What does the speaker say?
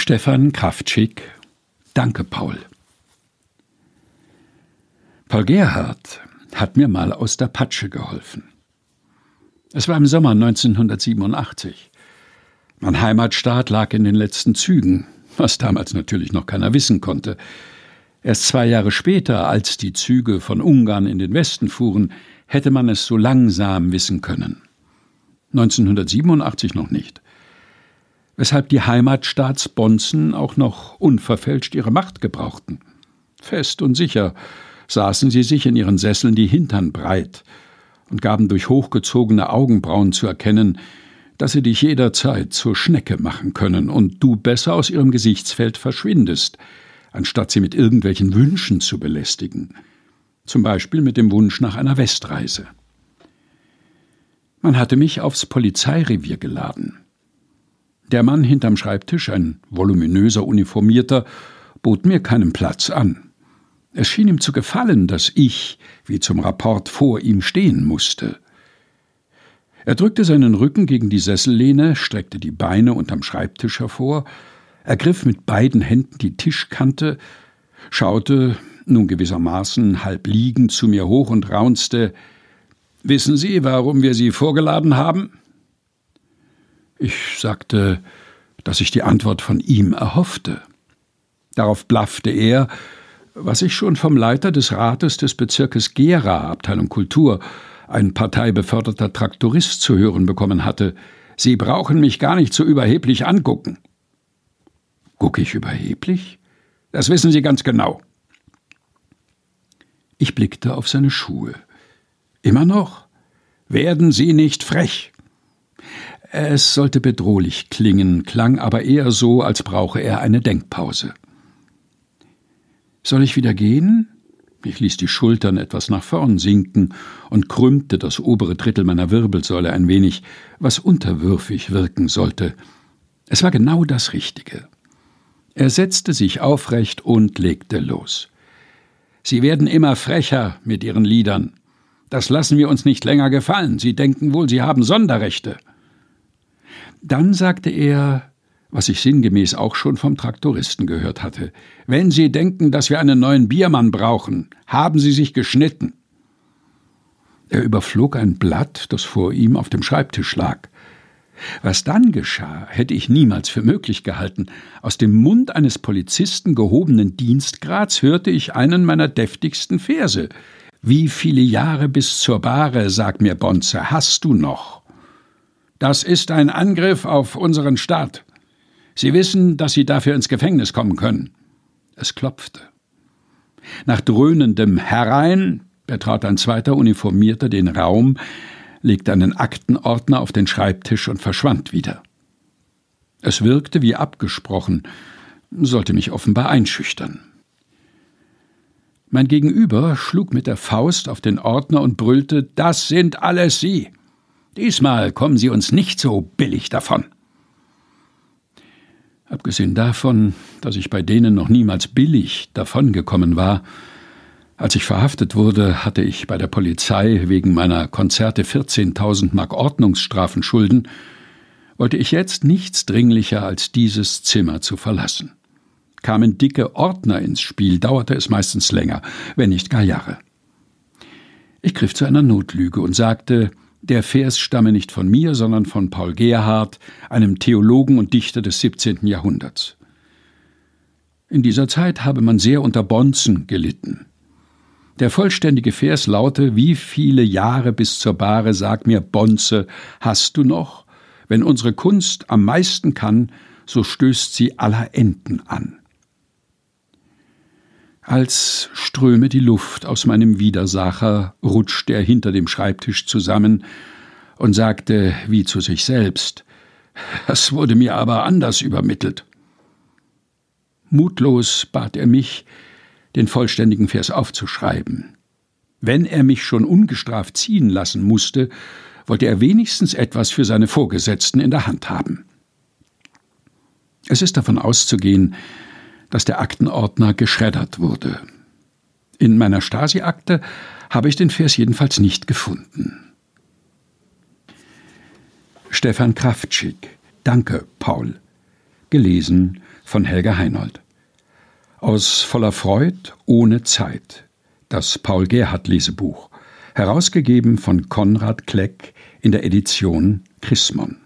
Stefan Kraftschick Danke, Paul. Paul Gerhardt hat mir mal aus der Patsche geholfen. Es war im Sommer 1987. Mein Heimatstaat lag in den letzten Zügen, was damals natürlich noch keiner wissen konnte. Erst zwei Jahre später, als die Züge von Ungarn in den Westen fuhren, hätte man es so langsam wissen können. 1987 noch nicht. Weshalb die Heimatstaatsbonzen auch noch unverfälscht ihre Macht gebrauchten. Fest und sicher saßen sie sich in ihren Sesseln die Hintern breit und gaben durch hochgezogene Augenbrauen zu erkennen, dass sie dich jederzeit zur Schnecke machen können und du besser aus ihrem Gesichtsfeld verschwindest, anstatt sie mit irgendwelchen Wünschen zu belästigen, zum Beispiel mit dem Wunsch nach einer Westreise. Man hatte mich aufs Polizeirevier geladen. Der Mann hinterm Schreibtisch, ein voluminöser Uniformierter, bot mir keinen Platz an. Es schien ihm zu gefallen, dass ich, wie zum Rapport, vor ihm stehen musste. Er drückte seinen Rücken gegen die Sessellehne, streckte die Beine unterm Schreibtisch hervor, ergriff mit beiden Händen die Tischkante, schaute, nun gewissermaßen halb liegend, zu mir hoch und raunzte Wissen Sie, warum wir Sie vorgeladen haben? Ich sagte, dass ich die Antwort von ihm erhoffte. Darauf blaffte er, was ich schon vom Leiter des Rates des Bezirkes Gera, Abteilung Kultur, ein parteibeförderter Traktorist zu hören bekommen hatte. Sie brauchen mich gar nicht so überheblich angucken. Guck ich überheblich? Das wissen Sie ganz genau. Ich blickte auf seine Schuhe. Immer noch? Werden Sie nicht frech? Es sollte bedrohlich klingen, klang aber eher so, als brauche er eine Denkpause. Soll ich wieder gehen? Ich ließ die Schultern etwas nach vorn sinken und krümmte das obere Drittel meiner Wirbelsäule ein wenig, was unterwürfig wirken sollte. Es war genau das Richtige. Er setzte sich aufrecht und legte los. Sie werden immer frecher mit Ihren Liedern. Das lassen wir uns nicht länger gefallen. Sie denken wohl, Sie haben Sonderrechte. Dann sagte er, was ich sinngemäß auch schon vom Traktoristen gehört hatte. Wenn Sie denken, dass wir einen neuen Biermann brauchen, haben Sie sich geschnitten. Er überflog ein Blatt, das vor ihm auf dem Schreibtisch lag. Was dann geschah, hätte ich niemals für möglich gehalten. Aus dem Mund eines Polizisten gehobenen Dienstgrads hörte ich einen meiner deftigsten Verse. Wie viele Jahre bis zur Bahre, sag mir Bonze, hast du noch? Das ist ein Angriff auf unseren Staat. Sie wissen, dass Sie dafür ins Gefängnis kommen können. Es klopfte. Nach dröhnendem Herein betrat ein zweiter Uniformierter den Raum, legte einen Aktenordner auf den Schreibtisch und verschwand wieder. Es wirkte wie abgesprochen, sollte mich offenbar einschüchtern. Mein Gegenüber schlug mit der Faust auf den Ordner und brüllte Das sind alles Sie. Diesmal kommen Sie uns nicht so billig davon. Abgesehen davon, dass ich bei denen noch niemals billig davongekommen war, als ich verhaftet wurde, hatte ich bei der Polizei wegen meiner Konzerte 14.000 Mark Ordnungsstrafen schulden, wollte ich jetzt nichts dringlicher als dieses Zimmer zu verlassen. Kamen dicke Ordner ins Spiel, dauerte es meistens länger, wenn nicht gar Jahre. Ich griff zu einer Notlüge und sagte, der Vers stamme nicht von mir, sondern von Paul Gerhardt, einem Theologen und Dichter des 17. Jahrhunderts. In dieser Zeit habe man sehr unter Bonzen gelitten. Der vollständige Vers laute: Wie viele Jahre bis zur Bahre, sag mir, Bonze, hast du noch? Wenn unsere Kunst am meisten kann, so stößt sie aller Enden an als ströme die Luft aus meinem Widersacher, rutschte er hinter dem Schreibtisch zusammen und sagte wie zu sich selbst Das wurde mir aber anders übermittelt. Mutlos bat er mich, den vollständigen Vers aufzuschreiben. Wenn er mich schon ungestraft ziehen lassen musste, wollte er wenigstens etwas für seine Vorgesetzten in der Hand haben. Es ist davon auszugehen, dass der Aktenordner geschreddert wurde. In meiner Stasi-Akte habe ich den Vers jedenfalls nicht gefunden. Stefan Kraftschick. Danke, Paul. gelesen von Helga Heinold. Aus voller Freud ohne Zeit. Das Paul Gerhardt Lesebuch. Herausgegeben von Konrad Kleck in der Edition Chrismon.